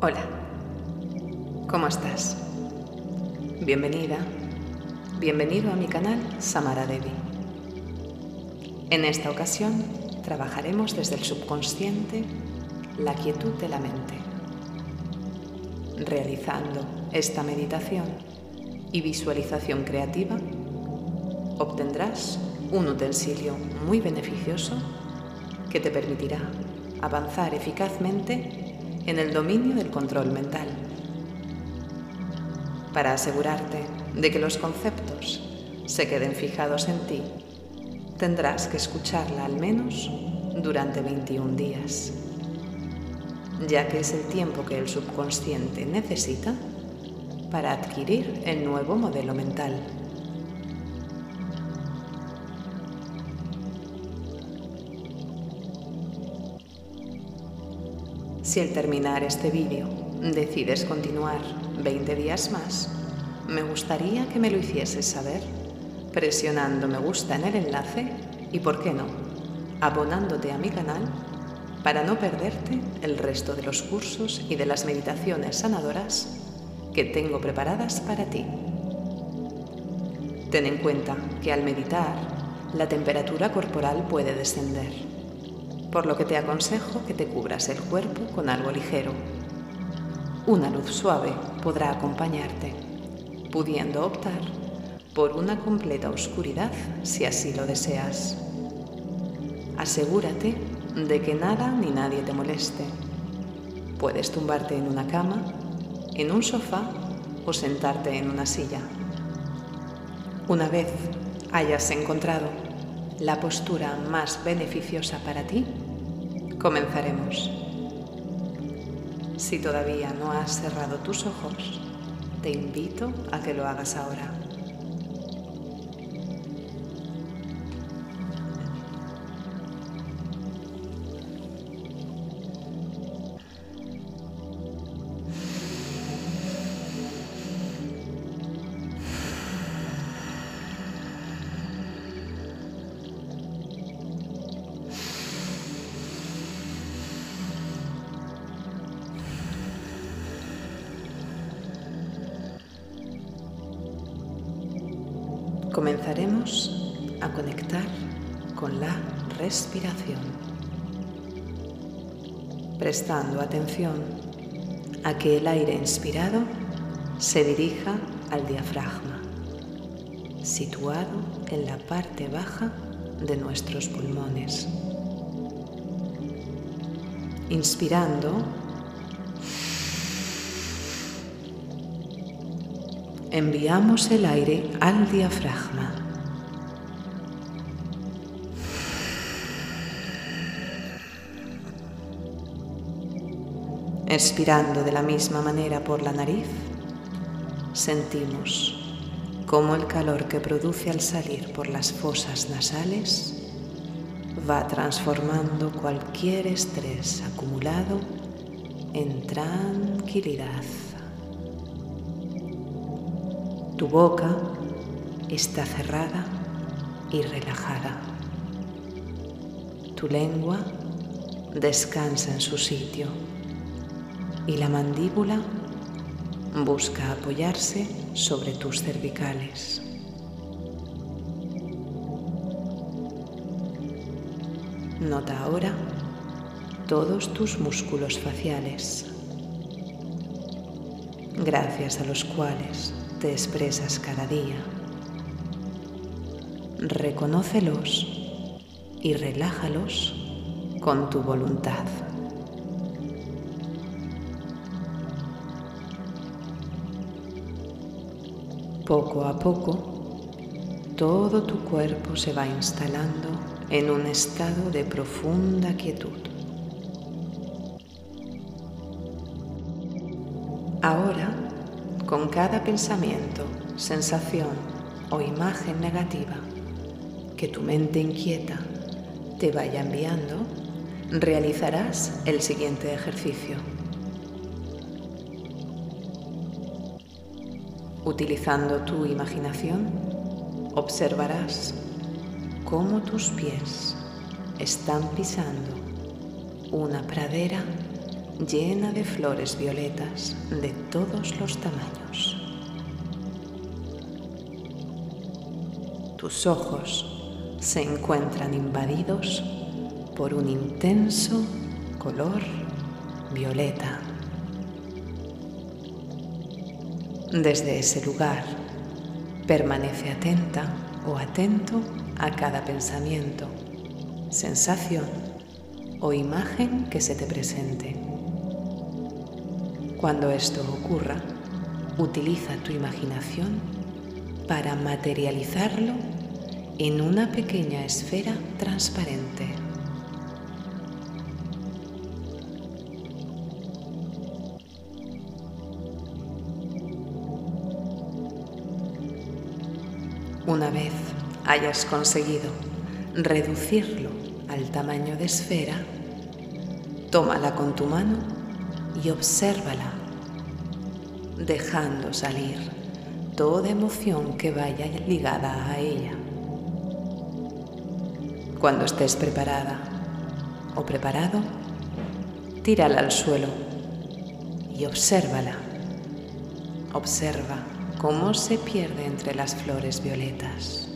Hola, ¿cómo estás? Bienvenida, bienvenido a mi canal Samara Devi. En esta ocasión trabajaremos desde el subconsciente la quietud de la mente. Realizando esta meditación y visualización creativa, obtendrás un utensilio muy beneficioso que te permitirá avanzar eficazmente en el dominio del control mental. Para asegurarte de que los conceptos se queden fijados en ti, tendrás que escucharla al menos durante 21 días, ya que es el tiempo que el subconsciente necesita para adquirir el nuevo modelo mental. Si al terminar este vídeo decides continuar 20 días más, me gustaría que me lo hicieses saber presionando me gusta en el enlace y, por qué no, abonándote a mi canal para no perderte el resto de los cursos y de las meditaciones sanadoras que tengo preparadas para ti. Ten en cuenta que al meditar la temperatura corporal puede descender por lo que te aconsejo que te cubras el cuerpo con algo ligero. Una luz suave podrá acompañarte, pudiendo optar por una completa oscuridad si así lo deseas. Asegúrate de que nada ni nadie te moleste. Puedes tumbarte en una cama, en un sofá o sentarte en una silla. Una vez hayas encontrado la postura más beneficiosa para ti, comenzaremos. Si todavía no has cerrado tus ojos, te invito a que lo hagas ahora. Comenzaremos a conectar con la respiración, prestando atención a que el aire inspirado se dirija al diafragma, situado en la parte baja de nuestros pulmones. Inspirando, enviamos el aire al diafragma. Expirando de la misma manera por la nariz, sentimos cómo el calor que produce al salir por las fosas nasales va transformando cualquier estrés acumulado en tranquilidad. Tu boca está cerrada y relajada. Tu lengua descansa en su sitio y la mandíbula busca apoyarse sobre tus cervicales. Nota ahora todos tus músculos faciales, gracias a los cuales te expresas cada día. Reconócelos y relájalos con tu voluntad. Poco a poco, todo tu cuerpo se va instalando en un estado de profunda quietud. Ahora con cada pensamiento, sensación o imagen negativa que tu mente inquieta te vaya enviando, realizarás el siguiente ejercicio. Utilizando tu imaginación, observarás cómo tus pies están pisando una pradera llena de flores violetas de todos los tamaños. Tus ojos se encuentran invadidos por un intenso color violeta. Desde ese lugar, permanece atenta o atento a cada pensamiento, sensación o imagen que se te presente. Cuando esto ocurra, utiliza tu imaginación para materializarlo en una pequeña esfera transparente. Una vez hayas conseguido reducirlo al tamaño de esfera, tómala con tu mano y obsérvala, dejando salir toda emoción que vaya ligada a ella. Cuando estés preparada o preparado, tírala al suelo y obsérvala. Observa cómo se pierde entre las flores violetas.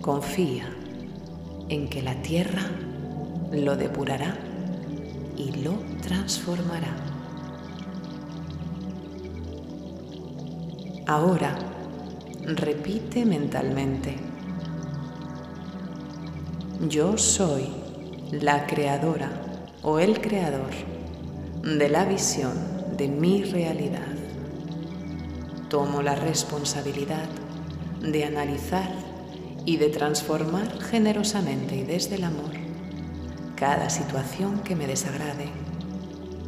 Confía en que la tierra lo depurará y lo transformará. Ahora repite mentalmente. Yo soy la creadora o el creador de la visión de mi realidad tomo la responsabilidad de analizar y de transformar generosamente y desde el amor cada situación que me desagrade,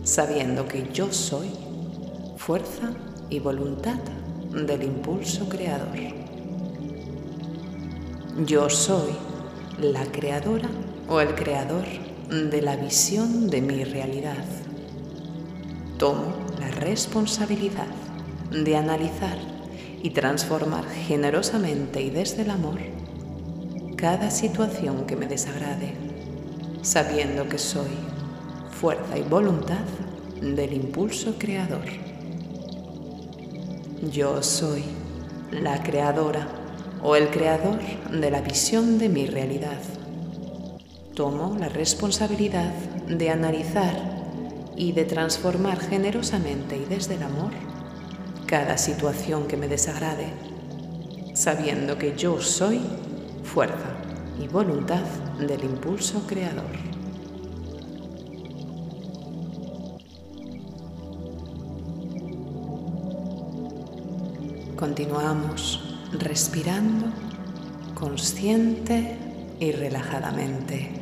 sabiendo que yo soy fuerza y voluntad del impulso creador. Yo soy la creadora o el creador de la visión de mi realidad. Tomo la responsabilidad de analizar y transformar generosamente y desde el amor cada situación que me desagrade, sabiendo que soy fuerza y voluntad del impulso creador. Yo soy la creadora o el creador de la visión de mi realidad. Tomo la responsabilidad de analizar y de transformar generosamente y desde el amor cada situación que me desagrade, sabiendo que yo soy fuerza y voluntad del impulso creador. Continuamos respirando consciente y relajadamente.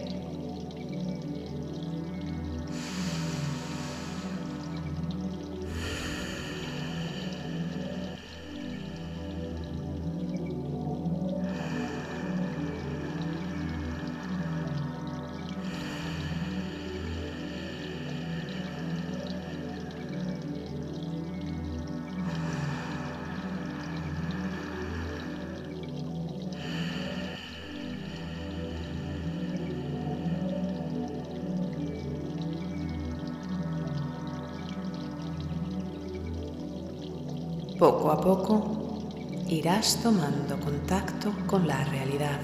Poco a poco irás tomando contacto con la realidad.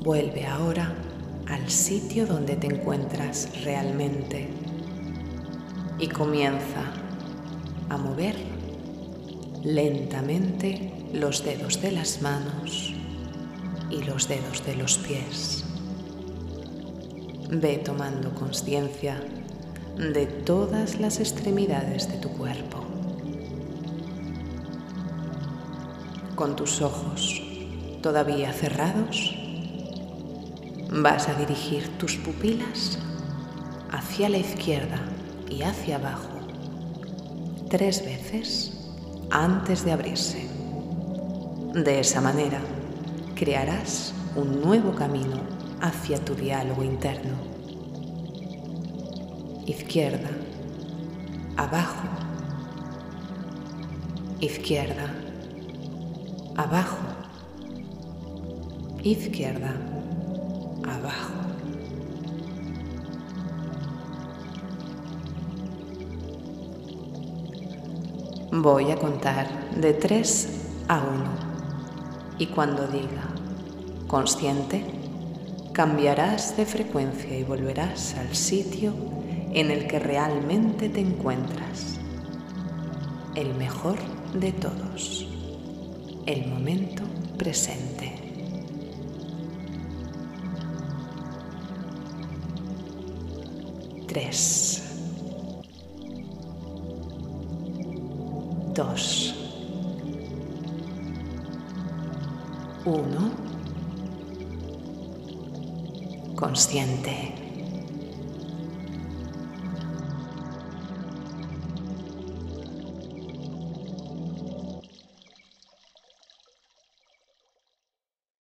Vuelve ahora al sitio donde te encuentras realmente y comienza a mover lentamente los dedos de las manos y los dedos de los pies. Ve tomando conciencia de todas las extremidades de tu cuerpo. Con tus ojos todavía cerrados, vas a dirigir tus pupilas hacia la izquierda y hacia abajo tres veces antes de abrirse. De esa manera, crearás un nuevo camino hacia tu diálogo interno izquierda, abajo, izquierda, abajo, izquierda, abajo. Voy a contar de 3 a 1 y cuando diga consciente, cambiarás de frecuencia y volverás al sitio en el que realmente te encuentras, el mejor de todos, el momento presente. Tres. Dos. Uno. Consciente.